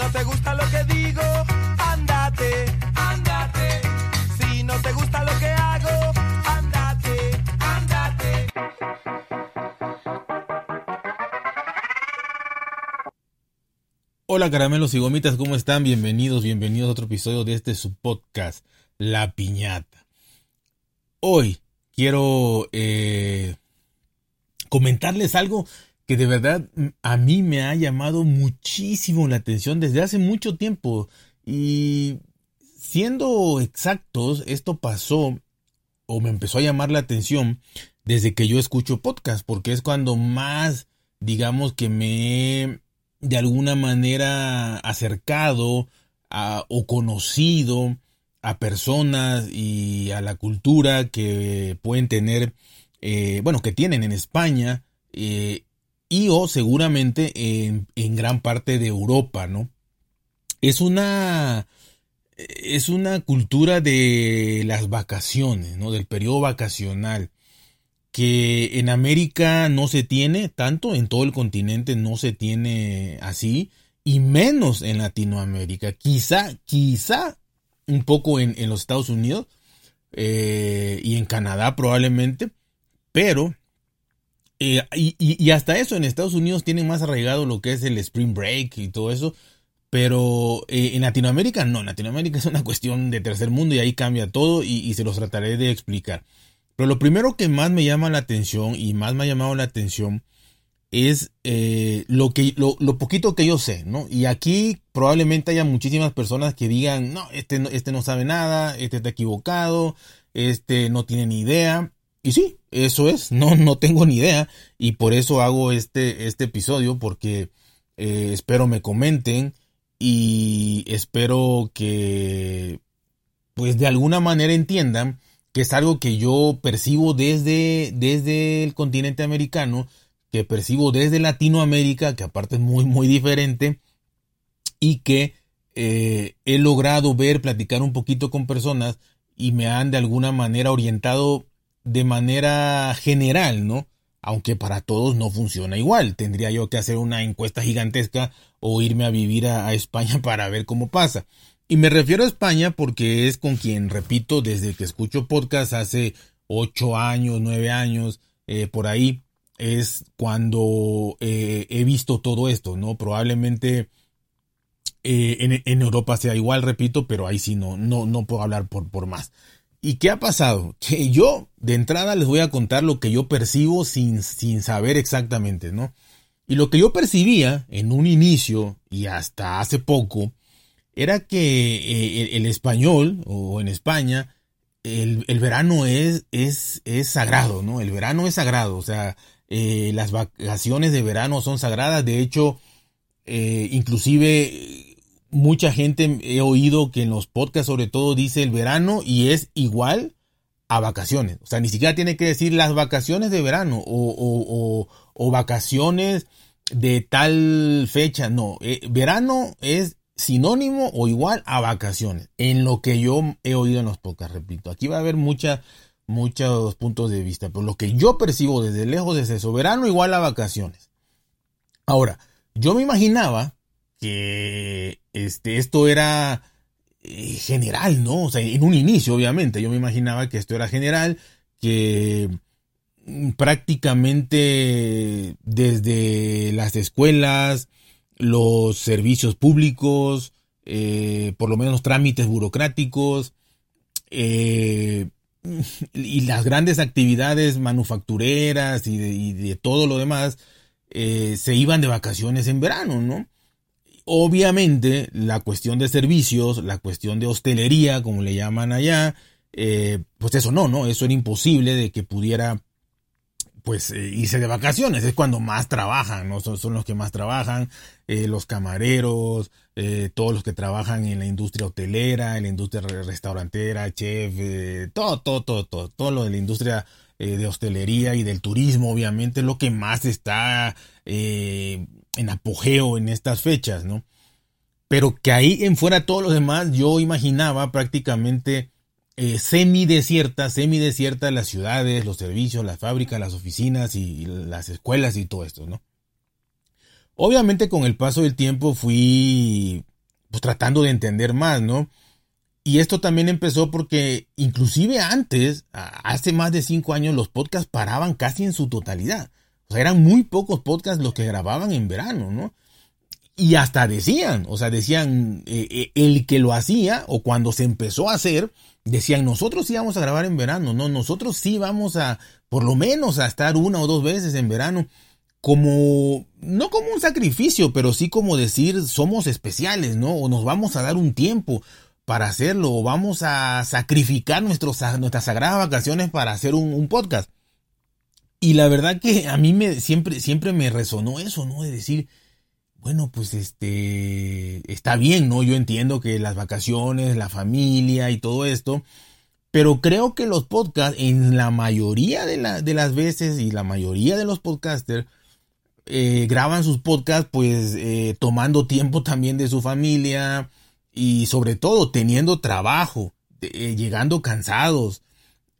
no te gusta lo que digo, ándate, ándate. Si no te gusta lo que hago, ándate, ándate. Hola caramelos y gomitas, ¿cómo están? Bienvenidos, bienvenidos a otro episodio de este su podcast, La Piñata. Hoy quiero eh, comentarles algo que de verdad a mí me ha llamado muchísimo la atención desde hace mucho tiempo. Y siendo exactos, esto pasó o me empezó a llamar la atención desde que yo escucho podcast, porque es cuando más, digamos que me he de alguna manera acercado a, o conocido a personas y a la cultura que pueden tener, eh, bueno, que tienen en España eh, y o seguramente en, en, gran parte de Europa, ¿no? Es una, es una cultura de las vacaciones, ¿no? Del periodo vacacional que en América no se tiene tanto, en todo el continente no se tiene así, y menos en Latinoamérica. Quizá, quizá un poco en, en los Estados Unidos eh, y en Canadá probablemente, pero eh, y, y, hasta eso en Estados Unidos tienen más arraigado lo que es el Spring Break y todo eso, pero eh, en Latinoamérica no, en Latinoamérica es una cuestión de tercer mundo y ahí cambia todo y, y se los trataré de explicar. Pero lo primero que más me llama la atención y más me ha llamado la atención es eh, lo, que, lo, lo, poquito que yo sé, ¿no? Y aquí probablemente haya muchísimas personas que digan, no, este este no sabe nada, este está equivocado, este no tiene ni idea. Y sí, eso es, no, no tengo ni idea. Y por eso hago este, este episodio, porque eh, espero me comenten y espero que, pues de alguna manera entiendan que es algo que yo percibo desde, desde el continente americano, que percibo desde Latinoamérica, que aparte es muy, muy diferente, y que eh, he logrado ver, platicar un poquito con personas y me han de alguna manera orientado de manera general, ¿no? Aunque para todos no funciona igual. Tendría yo que hacer una encuesta gigantesca o irme a vivir a, España para ver cómo pasa. Y me refiero a España porque es con quien, repito, desde que escucho podcast hace ocho años, nueve años, eh, por ahí, es cuando eh, he visto todo esto, ¿no? Probablemente eh, en, en, Europa sea igual, repito, pero ahí sí no, no, no puedo hablar por, por más. ¿Y qué ha pasado? Que yo, de entrada, les voy a contar lo que yo percibo sin, sin saber exactamente, ¿no? Y lo que yo percibía en un inicio y hasta hace poco, era que eh, el, español o en España el, el, verano es, es, es sagrado, ¿no? El verano es sagrado, o sea, eh, las vacaciones de verano son sagradas, de hecho, eh, inclusive mucha gente he oído que en los podcasts sobre todo dice el verano y es igual a vacaciones, o sea, ni siquiera tiene que decir las vacaciones de verano o, vacaciones de tal fecha, no, eh, verano es sinónimo o igual a vacaciones, en lo que yo he oído en los podcasts, repito. Aquí va a haber mucha, muchos puntos de vista, pero lo que yo percibo desde lejos es eso, verano igual a vacaciones. Ahora, yo me imaginaba que este, esto era eh, general, ¿no? O sea, en un inicio, obviamente, yo me imaginaba que esto era general, que prácticamente desde las escuelas, los servicios públicos, eh, por lo menos trámites burocráticos eh, y las grandes actividades manufactureras y de, todo lo demás se iban de vacaciones en verano, ¿no? Obviamente la cuestión de servicios, la cuestión de hostelería, como le llaman allá, eh, pues eso no, ¿no? Eso era imposible de que pudiera pues eh, irse de vacaciones, es cuando más trabajan, ¿no? Son, son los que más trabajan, eh, los camareros, eh, todos los que trabajan en la industria hotelera, en la industria restaurantera, chef, todo, todo, todo, todo, todo lo de la industria de hostelería y del turismo, obviamente, lo que más está en apogeo en estas fechas, ¿no? Pero que ahí en fuera todos los demás, yo imaginaba prácticamente eh, semidesiertas, semidesiertas las ciudades, los servicios, las fábricas, las oficinas y, las escuelas y todo esto, ¿no? Obviamente con el paso del tiempo fui pues tratando de entender más, ¿no? Y esto también empezó porque inclusive antes, hace más de cinco años, los podcasts paraban casi en su totalidad. O sea, eran muy pocos podcasts los que grababan en verano, ¿no? Y hasta decían, o sea, decían, eh, eh, el que lo hacía o cuando se empezó a hacer, decían, nosotros sí vamos a grabar en verano, no, nosotros sí vamos a, por lo menos, a estar una o dos veces en verano, como, no como un sacrificio, pero sí como decir, somos especiales, ¿no? O nos vamos a dar un tiempo para hacerlo, o vamos a sacrificar nuestros, nuestras sagradas vacaciones para hacer un, un podcast. Y la verdad que a mí me, siempre, siempre me resonó eso, ¿no? De decir, bueno, pues este, está bien, ¿no? Yo entiendo que las vacaciones, la familia y todo esto, pero creo que los podcasts, en la mayoría de, las veces y la mayoría de los podcasters, eh, graban sus podcasts pues eh, tomando tiempo también de su familia y sobre todo teniendo trabajo, eh, llegando cansados,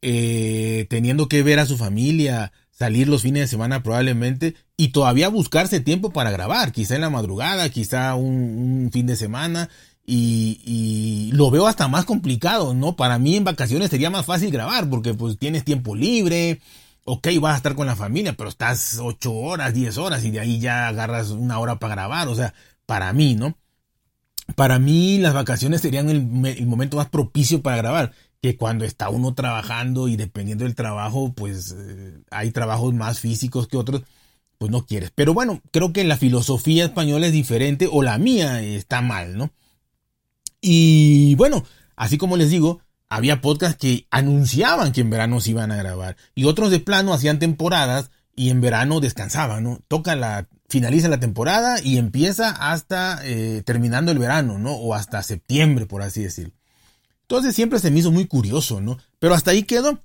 teniendo que ver a su familia, salir los fines de semana probablemente y todavía buscarse tiempo para grabar, quizá en la madrugada, quizá un, fin de semana y, lo veo hasta más complicado, ¿no? Para mí en vacaciones sería más fácil grabar porque pues tienes tiempo libre, ok, vas a estar con la familia, pero estás ocho horas, diez horas y de ahí ya agarras una hora para grabar, o sea, para mí, ¿no? Para mí las vacaciones serían el, el momento más propicio para grabar que cuando está uno trabajando y dependiendo del trabajo, pues eh, hay trabajos más físicos que otros, pues no quieres. Pero bueno, creo que la filosofía española es diferente o la mía está mal, ¿no? Y bueno, así como les digo, había podcasts que anunciaban que en verano se iban a grabar y otros de plano hacían temporadas y en verano descansaban, ¿no? Toca la, finaliza la temporada y empieza hasta eh, terminando el verano, ¿no? O hasta septiembre, por así decirlo. Entonces siempre se me hizo muy curioso, ¿no? Pero hasta ahí quedó.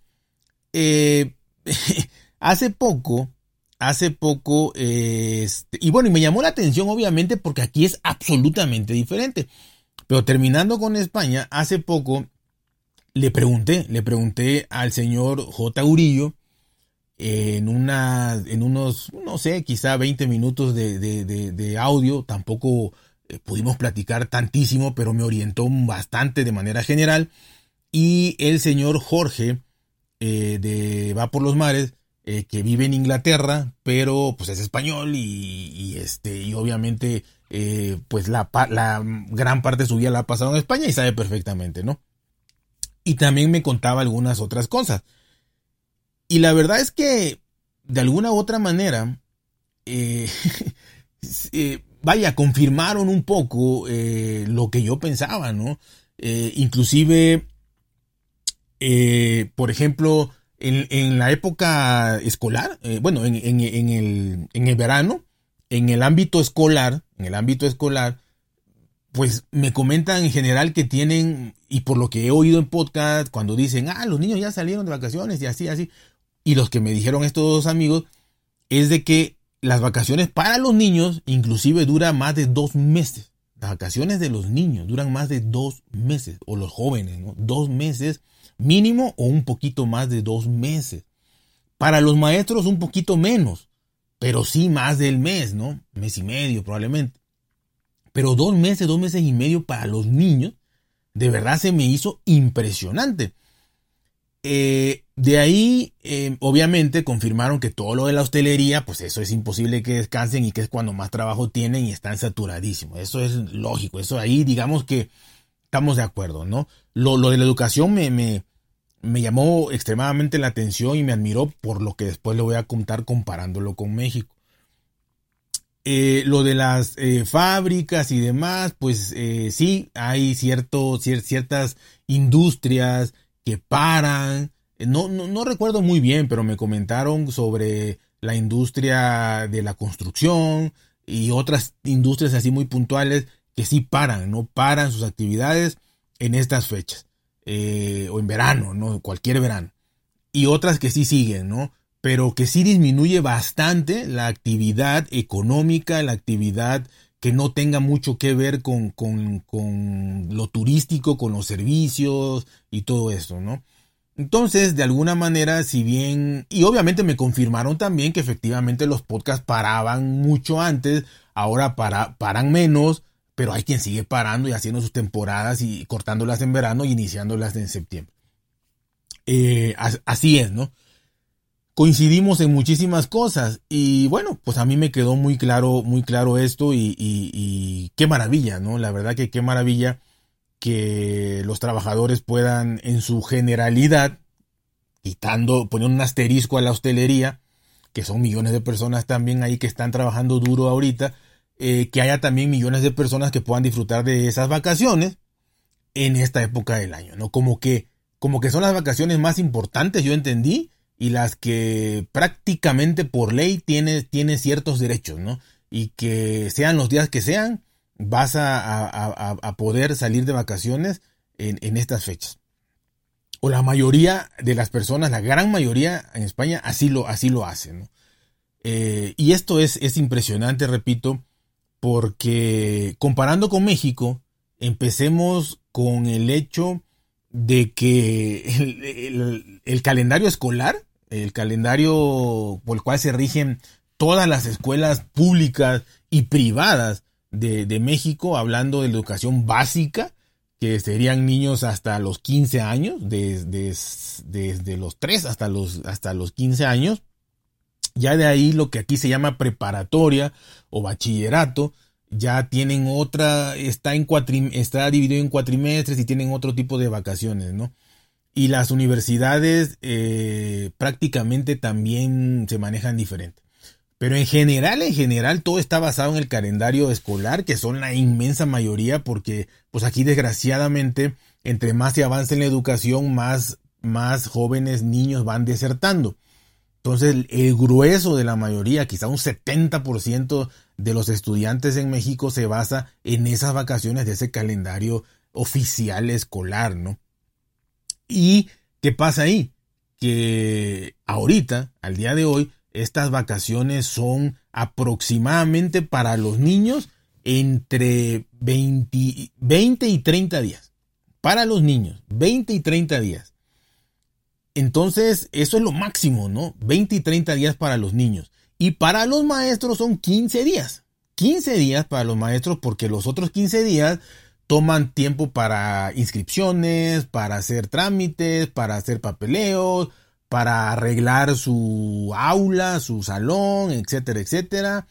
Eh, hace poco, hace poco, este, y bueno, y me llamó la atención obviamente porque aquí es absolutamente diferente. Pero terminando con España, hace poco le pregunté, le pregunté al señor J. Urillo en una, en unos, no sé, quizá 20 minutos de audio, tampoco eh, pudimos platicar tantísimo, pero me orientó bastante de manera general. Y el señor Jorge eh, de Va por los Mares, eh, que vive en Inglaterra, pero pues es español y, este, y obviamente pues la, gran parte de su vida la ha pasado en España y sabe perfectamente, ¿no? Y también me contaba algunas otras cosas. Y la verdad es que de alguna u otra manera, vaya, confirmaron un poco eh, lo que yo pensaba, ¿no? Eh, inclusive, eh, por ejemplo, en, la época escolar, bueno, en, el, en el verano, en el ámbito escolar, en el ámbito escolar, pues me comentan en general que tienen, y por lo que he oído en podcast, cuando dicen, ah, los niños ya salieron de vacaciones y así, así, y los que me dijeron estos dos amigos, es de que las vacaciones para los niños inclusive dura más de dos meses. Las vacaciones de los niños duran más de dos meses, o los jóvenes, ¿no? Dos meses mínimo o un poquito más de dos meses. Para los maestros un poquito menos, pero sí más del mes, ¿no? Mes y medio probablemente. Pero dos meses, dos meses y medio para los niños, de verdad se me hizo impresionante. Eh, de ahí, eh, obviamente, confirmaron que todo lo de la hostelería, pues eso es imposible que descansen y que es cuando más trabajo tienen y están saturadísimos. Eso es lógico. Eso ahí, digamos que estamos de acuerdo, ¿no? Lo, de la educación me, me, me, llamó extremadamente la atención y me admiró por lo que después le voy a contar comparándolo con México. Eh, lo de las fábricas y demás, pues sí, hay ciertas industrias que paran. Eh, no, no, recuerdo muy bien, pero me comentaron sobre la industria de la construcción y otras industrias así muy puntuales que sí paran, no paran sus actividades en estas fechas, eh, o en verano, ¿no? Cualquier verano. Y otras que sí siguen, ¿no? Pero que sí disminuye bastante la actividad económica, la actividad que no tenga mucho que ver con, con, lo turístico, con los servicios y todo eso, ¿no? Entonces, de alguna manera, si bien, y obviamente me confirmaron también que efectivamente los podcasts paraban mucho antes, ahora para, paran menos, pero hay quien sigue parando y haciendo sus temporadas y cortándolas en verano y iniciándolas en septiembre. Eh, así es, ¿no? Coincidimos en muchísimas cosas y bueno, pues a mí me quedó muy claro, muy claro esto y, y qué maravilla, ¿no? La verdad que qué maravilla que los trabajadores puedan en su generalidad, quitando, poniendo un asterisco a la hostelería, que son millones de personas también ahí que están trabajando duro ahorita, eh, que haya también millones de personas que puedan disfrutar de esas vacaciones en esta época del año, ¿no? Como que, como que son las vacaciones más importantes, yo entendí, y las que prácticamente por ley tiene, tiene ciertos derechos, ¿no? Y que sean los días que sean, vas a, poder salir de vacaciones en, estas fechas. O la mayoría de las personas, la gran mayoría en España, así lo, así lo hacen. Eh, y esto es, es impresionante, repito, porque comparando con México, empecemos con el hecho de que el, calendario escolar, el calendario por el cual se rigen todas las escuelas públicas y privadas de, México, hablando de la educación básica, que serían niños hasta los 15 años, desde, los 3 hasta los, hasta los 15 años. Ya de ahí lo que aquí se llama preparatoria o bachillerato, ya tienen otra, está, en dividido en cuatrimestres y tienen otro tipo de vacaciones, ¿no? Y las universidades eh, prácticamente también se manejan diferente. Pero en general, en general, todo está basado en el calendario escolar, que son la inmensa mayoría, porque pues aquí desgraciadamente, entre más se avanza en la educación, más, más jóvenes niños van desertando. Entonces, el grueso de la mayoría, quizá un 70% de los estudiantes en México se basa en esas vacaciones de ese calendario oficial escolar, ¿no? ¿Y qué pasa ahí? Que ahorita, al día de hoy, estas vacaciones son aproximadamente para los niños entre 20, y 30 días. Para los niños, 20 y 30 días. Entonces, eso es lo máximo, ¿no? 20 y 30 días para los niños. Y para los maestros son 15 días. 15 días para los maestros porque los otros 15 días toman tiempo para inscripciones, para hacer trámites, para hacer papeleos, para arreglar su aula, su salón, etcétera, etcétera,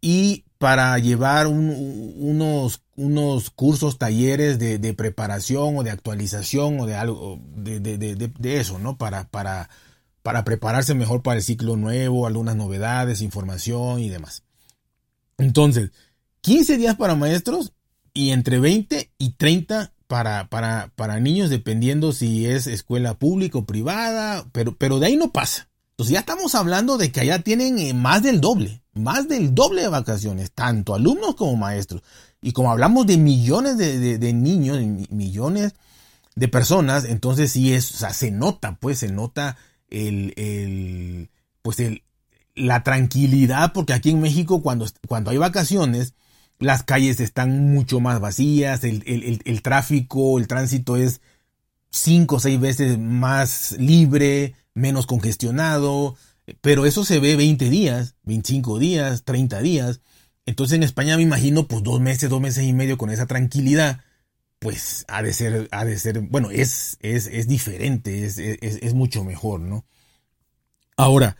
y para llevar unos, unos cursos, talleres de, preparación o de actualización o de algo, de, de, eso, ¿no? Para, para, para prepararse mejor para el ciclo nuevo, algunas novedades, información y demás. Entonces, 15 días para maestros y entre 20 y 30 para, para, para niños, dependiendo si es escuela pública o privada, pero, pero de ahí no pasa. Entonces ya estamos hablando de que allá tienen eh, más del doble, más del doble de vacaciones, tanto alumnos como maestros. Y como hablamos de millones de, niños, millones de personas, entonces sí es, o sea, se nota, pues se nota el, el pues el, la tranquilidad, porque aquí en México cuando, cuando hay vacaciones, las calles están mucho más vacías, el, tráfico, el tránsito es cinco o seis veces más libre, menos congestionado, pero eso se ve 20 días, 25 días, 30 días. Entonces en España me imagino pues dos meses, dos meses y medio con esa tranquilidad, pues ha de ser, ha de ser, bueno, es, es, es diferente, es, es, es, mucho mejor, ¿no? Ahora,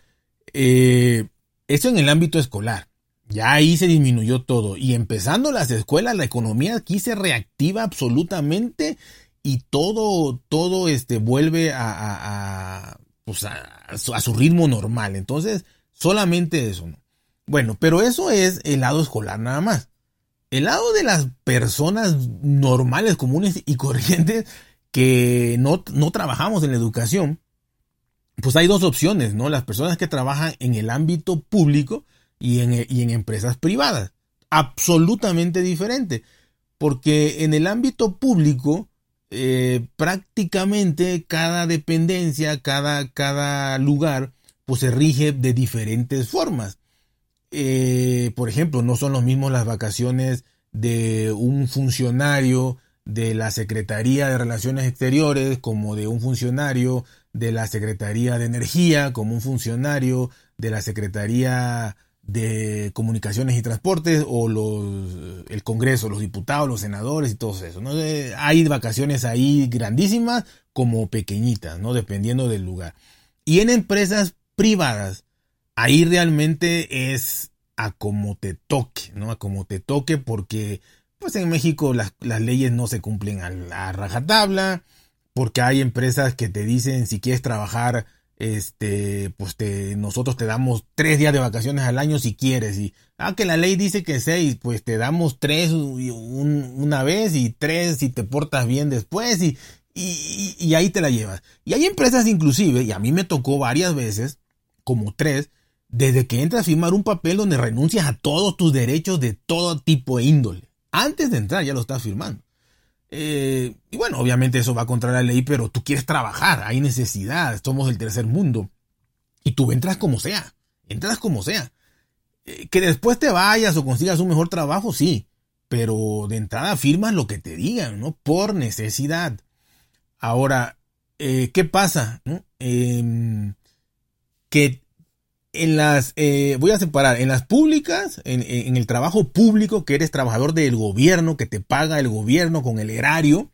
eh, eso en el ámbito escolar. Ya ahí se disminuyó todo. Y empezando las escuelas, la economía aquí se reactiva absolutamente y todo, todo este, vuelve a, a, pues a, su ritmo normal. Entonces, solamente eso. Bueno, pero eso es el lado escolar nada más. El lado de las personas normales, comunes y corrientes que no, no trabajamos en la educación, pues hay dos opciones, ¿no? Las personas que trabajan en el ámbito público, y en, y en empresas privadas. Absolutamente diferente. Porque en el ámbito público, eh, prácticamente cada dependencia, cada, cada lugar, pues se rige de diferentes formas. Eh, por ejemplo, no son los mismos las vacaciones de un funcionario de la Secretaría de Relaciones Exteriores como de un funcionario de la Secretaría de Energía, como un funcionario de la Secretaría de Comunicaciones y Transportes o los, el Congreso, los diputados, los senadores y todo eso. ¿no? Hay vacaciones ahí grandísimas como pequeñitas, ¿no? dependiendo del lugar. Y en empresas privadas, ahí realmente es a como te toque, ¿no? A como te toque porque pues en México las, leyes no se cumplen a, la rajatabla, porque hay empresas que te dicen si quieres trabajar este, pues te, nosotros te damos tres días de vacaciones al año si quieres. Y, ah, que la ley dice que seis, pues te damos tres una vez y tres si te portas bien después y, y, ahí te la llevas. Y hay empresas inclusive, y a mí me tocó varias veces, como tres, desde que entras a firmar un papel donde renuncias a todos tus derechos de todo tipo de índole. Antes de entrar ya lo estás firmando. Eh, y bueno, obviamente eso va contra la ley, pero tú quieres trabajar, hay necesidad, somos del tercer mundo. Y tú entras como sea, entras como sea. Eh, que después te vayas o consigas un mejor trabajo, sí, pero de entrada firmas lo que te digan, ¿no? Por necesidad. Ahora, eh, ¿qué pasa? Em, que en las, eh, voy a separar, en las públicas, en, el trabajo público, que eres trabajador del gobierno, que te paga el gobierno con el erario,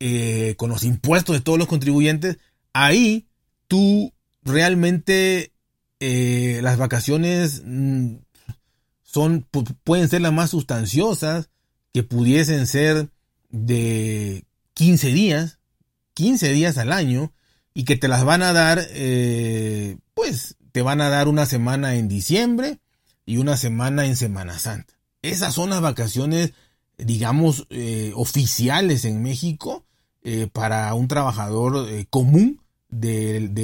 eh, con los impuestos de todos los contribuyentes, ahí tú realmente eh, las vacaciones mm, son, pueden ser las más sustanciosas, que pudiesen ser de 15 días, 15 días al año, y que te las van a dar, pues, te van a dar una semana en diciembre y una semana en Semana Santa. Esas son las vacaciones, digamos, eh, oficiales en México eh, para un trabajador eh, común del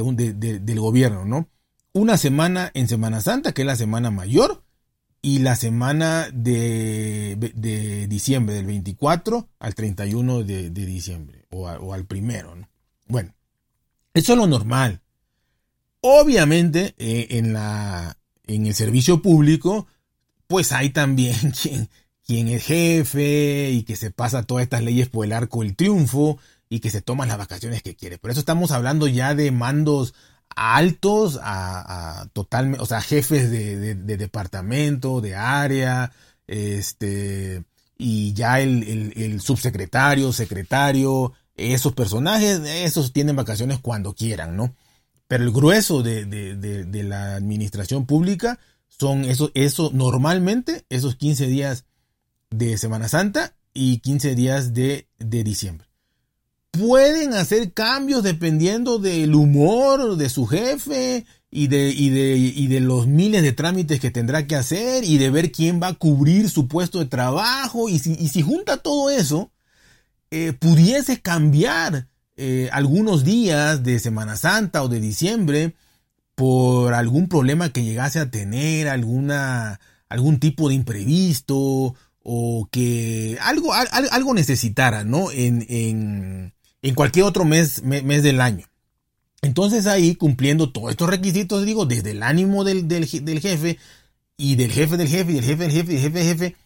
gobierno, ¿no? Una semana en Semana Santa, que es la semana mayor, y la semana de, diciembre, del 24 al 31 de, diciembre, o, o, al primero, ¿no? Bueno, eso es lo normal. Obviamente, eh, en, la, en el servicio público, pues hay también quien, quien es jefe y que se pasa todas estas leyes por el arco del triunfo y que se toma las vacaciones que quiere. Por eso estamos hablando ya de mandos altos a, totalmente, o sea, jefes de, departamento, de área, este, y ya el, el, subsecretario, secretario, esos personajes, esos tienen vacaciones cuando quieran, ¿no? Pero el grueso de, la administración pública son eso, normalmente esos 15 días de Semana Santa y 15 días de, diciembre. Pueden hacer cambios dependiendo del humor de su jefe y de, y de, los miles de trámites que tendrá que hacer y de ver quién va a cubrir su puesto de trabajo. Y si, si junta todo eso, eh, pudiese cambiar eh, algunos días de Semana Santa o de diciembre por algún problema que llegase a tener, alguna, algún tipo de imprevisto o que algo, algo necesitara, ¿no? En, en, en cualquier otro mes, mes, del año. Entonces ahí, cumpliendo todos estos requisitos, digo, desde el ánimo del, del, del jefe y del jefe del jefe y del jefe del jefe y del jefe del jefe,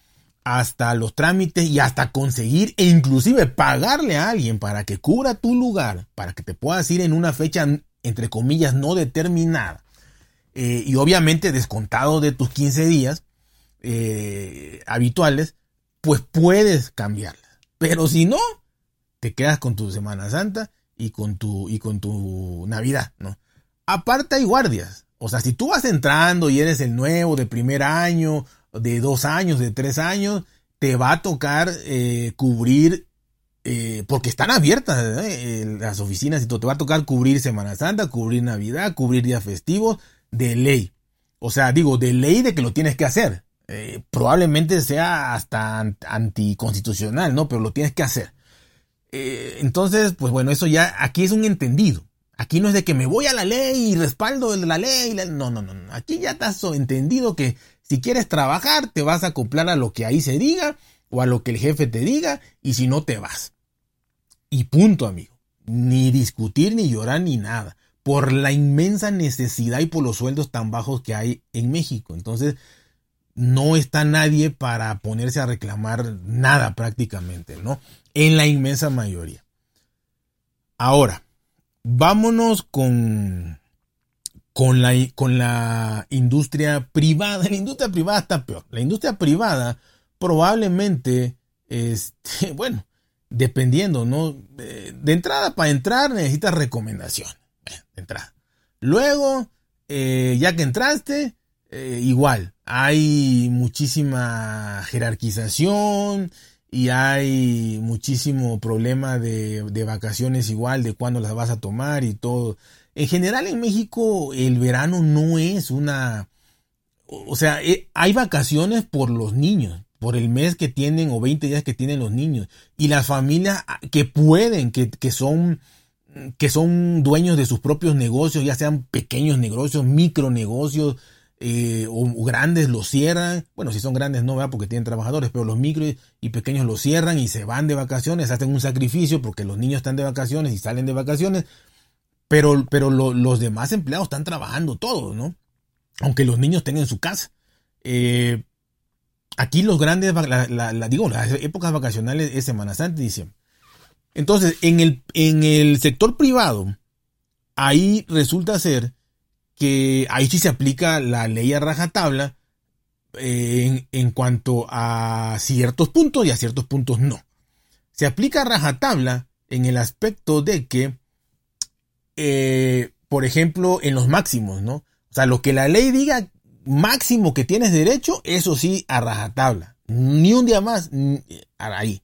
hasta los trámites y hasta conseguir e inclusive pagarle a alguien para que cubra tu lugar, para que te puedas ir en una fecha entre comillas no determinada eh, y obviamente descontado de tus 15 días eh, habituales, pues puedes cambiarla. Pero si no, te quedas con tu Semana Santa y con tu, y con tu Navidad, ¿no? Aparte hay guardias. O sea, si tú vas entrando y eres el nuevo de primer año de dos años, de tres años, te va a tocar eh, cubrir, eh, porque están abiertas eh, las oficinas y todo, te va a tocar cubrir Semana Santa, cubrir Navidad, cubrir días festivos, de ley. O sea, digo, de ley de que lo tienes que hacer. probablemente sea hasta anticonstitucional, ¿no? Pero lo tienes que hacer. entonces, pues bueno, eso ya aquí es un entendido. Aquí no es de que me voy a la ley y respaldo la ley. No, no, no, no. Aquí ya estás entendido que si quieres trabajar, te vas a acoplar a lo que ahí se diga o a lo que el jefe te diga y si no te vas. Y punto, amigo. Ni discutir, ni llorar, ni nada. Por la inmensa necesidad y por los sueldos tan bajos que hay en México. Entonces, no está nadie para ponerse a reclamar nada prácticamente, ¿no? En la inmensa mayoría. Ahora, vámonos con con la, con la industria privada. La industria privada está peor. La industria privada probablemente, este, bueno, dependiendo, ¿no? De, entrada, para entrar necesitas recomendación. De entrada. Luego, eh, ya que entraste, eh, igual, hay muchísima jerarquización y hay muchísimo problema de, de vacaciones igual, de cuándo las vas a tomar y todo. En general en México el verano no es una... O sea, eh, hay vacaciones por los niños, por el mes que tienen o 20 días que tienen los niños. Y las familias ah, que pueden, que, son que son dueños de sus propios negocios, ya sean pequeños negocios, micronegocios eh, o, grandes, los cierran. Bueno, si son grandes no, porque tienen trabajadores, pero los micro y pequeños los cierran y se van de vacaciones, hacen un sacrificio porque los niños están de vacaciones y salen de vacaciones. Pero, pero los demás empleados están trabajando todos, ¿no? Aunque los niños estén en su casa. Eh, aquí los grandes, digo, las épocas vacacionales es Semana Santa y. Entonces, en el, en el sector privado, ahí resulta ser que ahí sí se aplica la ley a rajatabla eh, en, en, cuanto a ciertos puntos y a ciertos puntos no. Se aplica a rajatabla en el aspecto de que eh, por ejemplo, en los máximos, ¿no? O sea, lo que la ley diga máximo que tienes derecho, eso sí, a rajatabla. Ni un día más, ahí.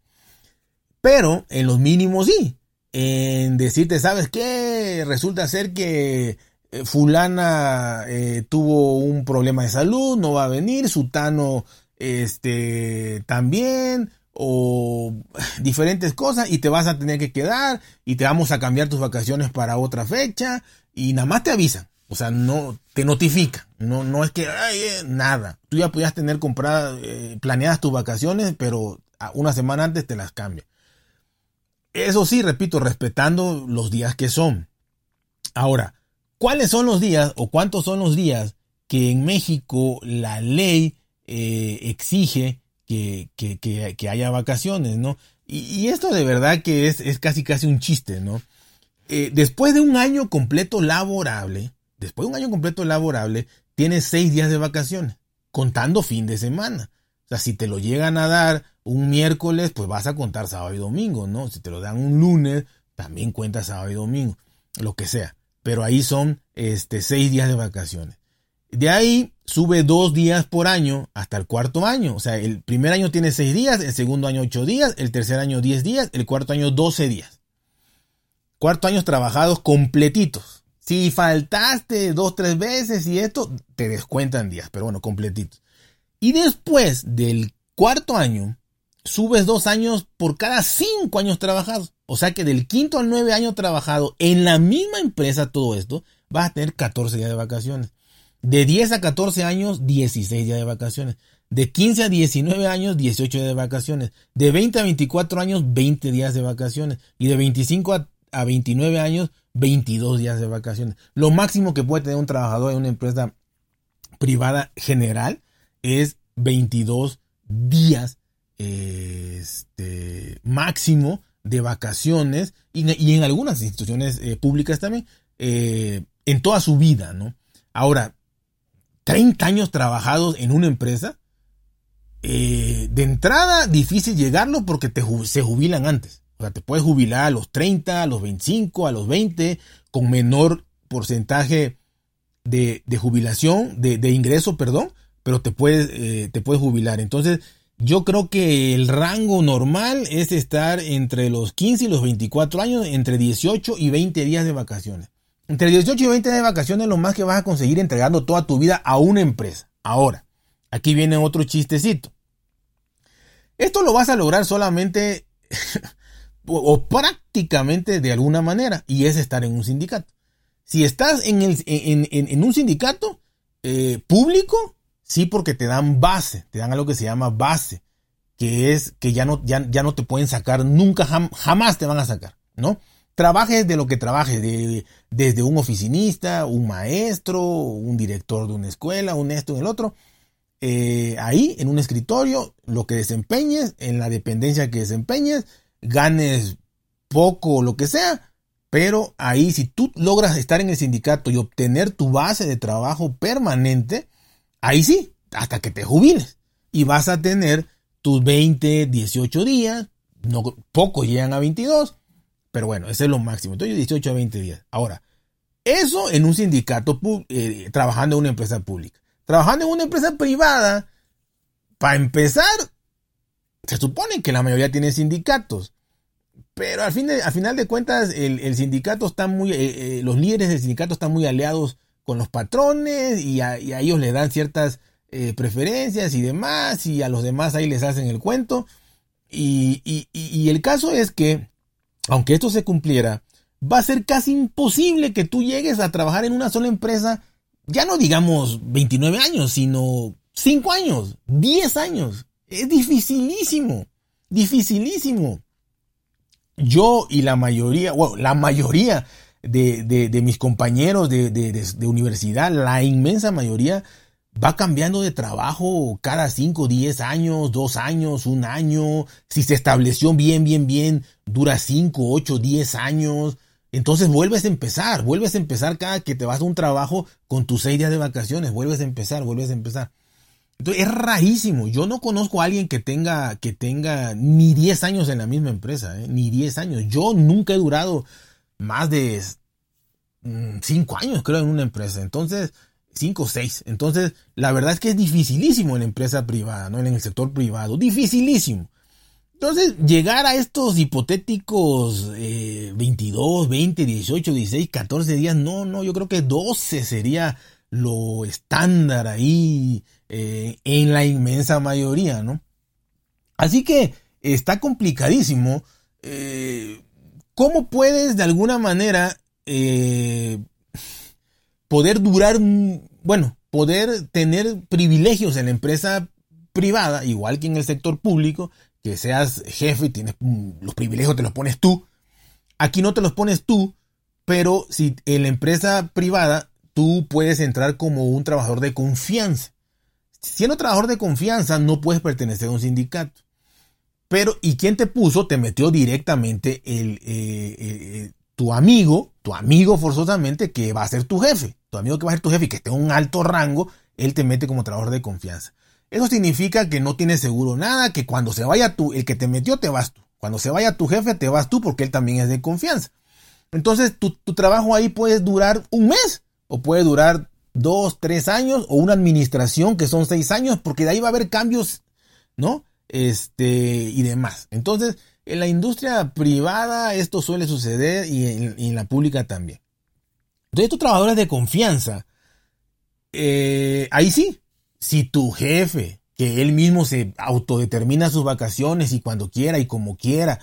Pero en los mínimos sí. En decirte, ¿sabes qué? Resulta ser que eh, fulana eh, tuvo un problema de salud, no va a venir, sutano este también, o diferentes cosas y te vas a tener que quedar y te vamos a cambiar tus vacaciones para otra fecha y nada más te avisan. O sea, no te notifican. No, no es que eh, nada. Tú ya podías tener compradas, eh, planeadas tus vacaciones, pero una semana antes te las cambia. Eso sí, repito, respetando los días que son. Ahora, ¿cuáles son los días o cuántos son los días que en México la ley eh, exige que, haya vacaciones, ¿no? Y, esto de verdad que es, es, casi casi un chiste, ¿no? Eh, después de un año completo laborable, después de un año completo laborable, tienes seis días de vacaciones, contando fin de semana. O sea, si te lo llegan a dar un miércoles, pues vas a contar sábado y domingo, ¿no? Si te lo dan un lunes, también cuentas sábado y domingo, lo que sea. Pero ahí son este, seis días de vacaciones. De ahí sube dos días por año hasta el cuarto año. O sea, el primer año tiene seis días, el segundo año ocho días, el tercer año diez días, el cuarto año doce días. Cuarto año trabajados completitos. Si faltaste dos, tres veces y esto, te descuentan días, pero bueno, completitos. Y después del cuarto año, subes dos años por cada cinco años trabajados. O sea que del quinto al nueve año trabajado en la misma empresa, todo esto, vas a tener 14 días de vacaciones. De 10 a 14 años, 16 días de vacaciones. De 15 a 19 años, 18 días de vacaciones. De 20 a 24 años, 20 días de vacaciones. Y de 25 a, 29 años, 22 días de vacaciones. Lo máximo que puede tener un trabajador en una empresa privada general es 22 días este, máximo de vacaciones y, en algunas instituciones eh, públicas también eh, en toda su vida, ¿no? Ahora, 30 años trabajados en una empresa, eh, de entrada difícil llegarlo porque te, se jubilan antes. O sea, te puedes jubilar a los 30, a los 25, a los 20, con menor porcentaje de, jubilación, de, ingreso, perdón, pero te puedes, eh, te puedes jubilar. Entonces, yo creo que el rango normal es estar entre los 15 y los 24 años, entre 18 y 20 días de vacaciones. Entre 18 y 20 de vacaciones lo más que vas a conseguir entregando toda tu vida a una empresa. Ahora, aquí viene otro chistecito. Esto lo vas a lograr solamente o, prácticamente de alguna manera y es estar en un sindicato. Si estás en, un sindicato eh, público, sí porque te dan base, te dan algo que se llama base, que es que ya no te pueden sacar, nunca, jamás te van a sacar, ¿no? Trabajes de lo que trabajes, de, desde un oficinista, un maestro, un director de una escuela, un esto, el otro, eh, ahí en un escritorio, lo que desempeñes, en la dependencia que desempeñes, ganes poco o lo que sea, Pero ahí, si tú logras estar en el sindicato y obtener tu base de trabajo permanente, ahí sí, hasta que te jubiles. Y vas a tener tus 20, 18 días. No, pocos llegan a 22. Pero bueno, ese es lo máximo. Entonces 18 a 20 días. Ahora, eso en un sindicato eh, trabajando en una empresa pública. Trabajando en una empresa privada, para empezar, se supone que la mayoría tiene sindicatos. Pero al, fin al final de cuentas, el, sindicato está muy, eh, eh, los líderes del sindicato están muy aliados con los patrones y a, ellos les dan ciertas eh, preferencias y demás, y a los demás ahí les hacen el cuento. Y, y, el caso es que, aunque esto se cumpliera, va a ser casi imposible que tú llegues a trabajar en una sola empresa, ya no digamos 29 años, sino 5 años, 10 años. Es dificilísimo, dificilísimo yo y la mayoría, bueno, la mayoría de, mis compañeros de, universidad, la inmensa mayoría, va cambiando de trabajo cada 5, 10 años, 2 años, un año. Si se estableció bien, bien, bien, dura 5, 8, 10 años. Entonces vuelves a empezar, vuelves a empezar cada que te vas a un trabajo con tus 6 días de vacaciones, vuelves a empezar, vuelves a empezar es rarísimo. Yo no conozco a alguien que tenga, que tenga ni 10 años en la misma empresa, ¿eh? ni 10 años. Yo nunca he durado más de 5 mm, años, creo, en una empresa. Entonces, 5 o 6. Entonces, la verdad es que es dificilísimo en la empresa privada, ¿no? En el sector privado. Dificilísimo. Entonces, llegar a estos hipotéticos 22, 20, 18, 16, 14 días, no, no, yo creo que 12 sería lo estándar ahí eh, en la inmensa mayoría, ¿no? Así que está complicadísimo. Eh, ¿Cómo puedes de alguna manera eh, poder durar, bueno, poder tener privilegios en la empresa privada, igual que en el sector público, que seas jefe y tienes mm, los privilegios te los pones tú. Aquí no te los pones tú, pero si en la empresa privada tú puedes entrar como un trabajador de confianza. Siendo trabajador de confianza, no puedes pertenecer a un sindicato. Pero, ¿y quién te puso? Te metió directamente el, eh, eh, eh, tu amigo, tu amigo forzosamente, que va a ser tu jefe. Tu amigo que va a ser tu jefe y que esté en un alto rango, él te mete como trabajador de confianza. Eso significa que no tienes seguro nada, que cuando se vaya tú, el que te metió, te vas tú. Cuando se vaya tu jefe, te vas tú porque él también es de confianza. Entonces, tu, trabajo ahí puede durar un mes o puede durar dos, tres años, o una administración que son seis años, porque de ahí va a haber cambios, ¿no? Este, y demás. Entonces, en la industria privada esto suele suceder y en, la pública también. Entonces, estos trabajadores de confianza, eh, ahí sí, si tu jefe, que él mismo se autodetermina sus vacaciones y cuando quiera y como quiera,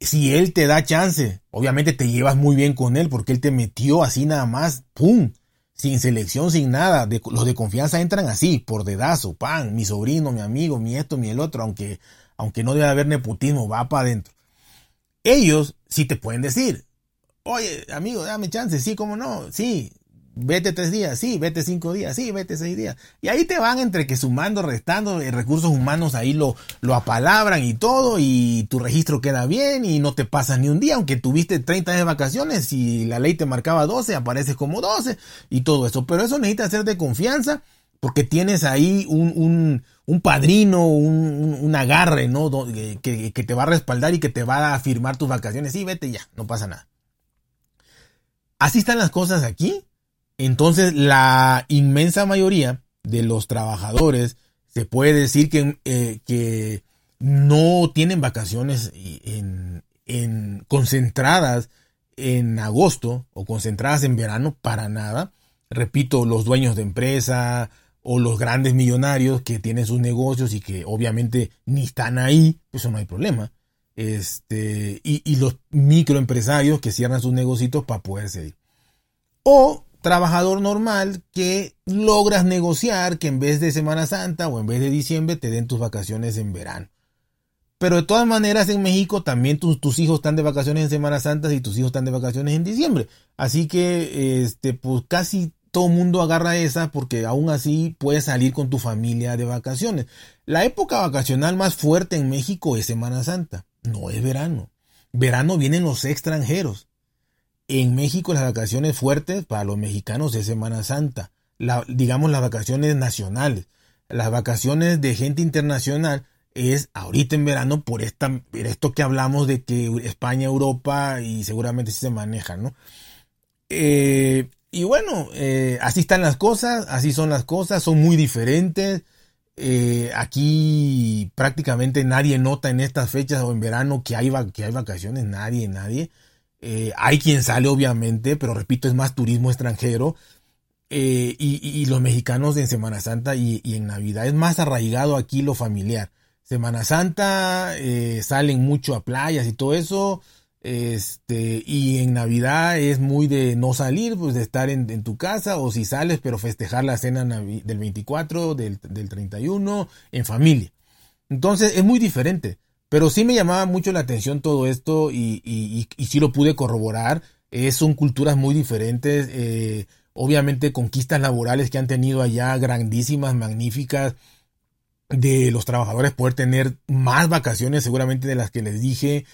si él te da chance, obviamente te llevas muy bien con él porque él te metió así nada más, ¡pum! Sin selección, sin nada. los de confianza entran así, por dedazo, pan, mi sobrino, mi amigo, mi esto, mi el otro, aunque, aunque no debe haber nepotismo, va para adentro. Ellos sí te pueden decir, oye, amigo, dame chance, sí, cómo no, sí, vete tres días, sí, vete cinco días, sí, vete seis días. Y ahí te van entre que sumando, restando, eh, recursos humanos ahí lo, lo apalabran y todo, y tu registro queda bien y no te pasas ni un día, aunque tuviste 30 de vacaciones y la ley te marcaba 12, apareces como 12 y todo eso. Pero eso necesita ser de confianza porque tienes ahí un, un, un padrino, un, un, agarre, ¿no? Que, que te va a respaldar y que te va a firmar tus vacaciones. Sí, vete ya, no pasa nada. Así están las cosas aquí entonces, la inmensa mayoría de los trabajadores se puede decir que, eh, no tienen vacaciones en, concentradas en agosto o concentradas en verano para nada. Repito, los dueños de empresa o los grandes millonarios que tienen sus negocios y que obviamente ni están ahí, pues eso no hay problema. Este, y, los microempresarios que cierran sus negocios para poder seguir. O trabajador normal que logras negociar que en vez de Semana Santa o en vez de diciembre te den tus vacaciones en verano. Pero de todas maneras en México también tus, hijos están de vacaciones en Semana Santa y tus hijos están de vacaciones en diciembre. Así que este, pues casi todo mundo agarra esa porque aún así puedes salir con tu familia de vacaciones. La época vacacional más fuerte en México es Semana Santa, no es verano. Verano vienen los extranjeros En México las vacaciones fuertes para los mexicanos es Semana Santa, digamos las vacaciones nacionales. Las vacaciones de gente internacional es ahorita en verano por, esta, esto que hablamos de que España, Europa y seguramente sí se maneja, ¿no? Eh, y bueno, eh, así están las cosas, así son las cosas, son muy diferentes. Eh, aquí prácticamente nadie nota en estas fechas o en verano que hay, que hay vacaciones, nadie, nadie. hay quien sale obviamente, pero repito, es más turismo extranjero. y, los mexicanos en Semana Santa y, y, en Navidad es más arraigado aquí lo familiar. Semana Santa salen mucho a playas y todo eso. Este, y en Navidad es muy de no salir, pues de estar en, tu casa, o si sales, pero festejar la cena del 24, del, 31, en familia. Entonces es muy diferente. Pero sí me llamaba mucho la atención todo esto y, y, y, sí lo pude corroborar. son culturas muy diferentes. Eh, obviamente conquistas laborales que han tenido allá grandísimas, magníficas. De los trabajadores poder tener más vacaciones seguramente de las que les dije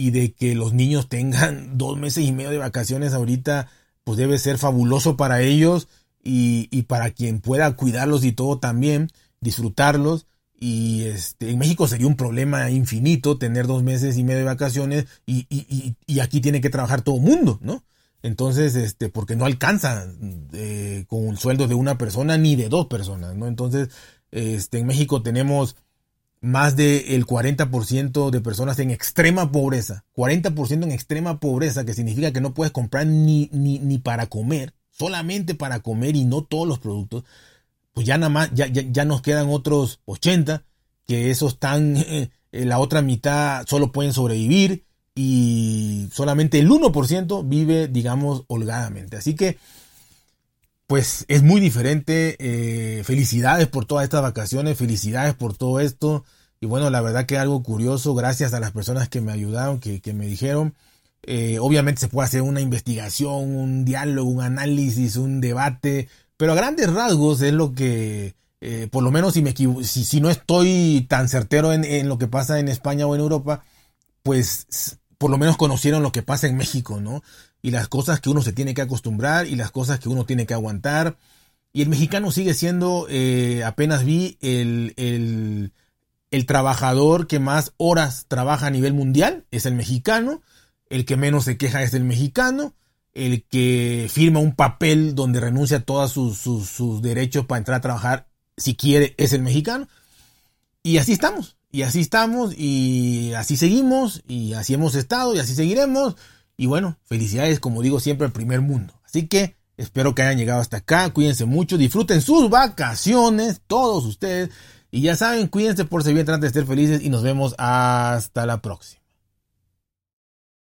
y de que los niños tengan dos meses y medio de vacaciones ahorita, pues debe ser fabuloso para ellos y, y para quien pueda cuidarlos y todo también, disfrutarlos. Y este, en México sería un problema infinito tener dos meses y medio de vacaciones y, y, y aquí tiene que trabajar todo el mundo, ¿no? Entonces, este, porque no alcanza eh, con el sueldo de una persona ni de dos personas, ¿no? Entonces, este, en México tenemos más del 40% de personas en extrema pobreza. 40% en extrema pobreza, que significa que no puedes comprar ni, ni, ni, para comer, solamente para comer y no todos los productos. Pues ya nada más, ya, ya, nos quedan otros 80, que esos están, en la otra mitad solo pueden sobrevivir y solamente el 1% vive, digamos, holgadamente. Así que, pues es muy diferente. Eh, felicidades por todas estas vacaciones, felicidades por todo esto. Y bueno, la verdad que algo curioso, gracias a las personas que me ayudaron, que, me dijeron. Eh, obviamente se puede hacer una investigación, un diálogo, un análisis, un debate, pero a grandes rasgos es lo que, eh, por lo menos si, me si no estoy tan certero en, en lo que pasa en España o en Europa, pues por lo menos conocieron lo que pasa en México, ¿no? y las cosas que uno se tiene que acostumbrar y las cosas que uno tiene que aguantar. Y el mexicano sigue siendo, eh, apenas vi, el, el, trabajador que más horas trabaja a nivel mundial, es el mexicano, el que menos se queja es el mexicano, el que firma un papel donde renuncia a todos sus, sus derechos para entrar a trabajar, si quiere, es el mexicano. Y así estamos, y así estamos, y así seguimos, y así hemos estado, y así seguiremos. Y bueno, felicidades, como digo siempre, al primer mundo. Así que espero que hayan llegado hasta acá. Cuídense mucho, disfruten sus vacaciones, todos ustedes. Y ya saben, cuídense por si bien, traten de ser felices y nos vemos hasta la próxima.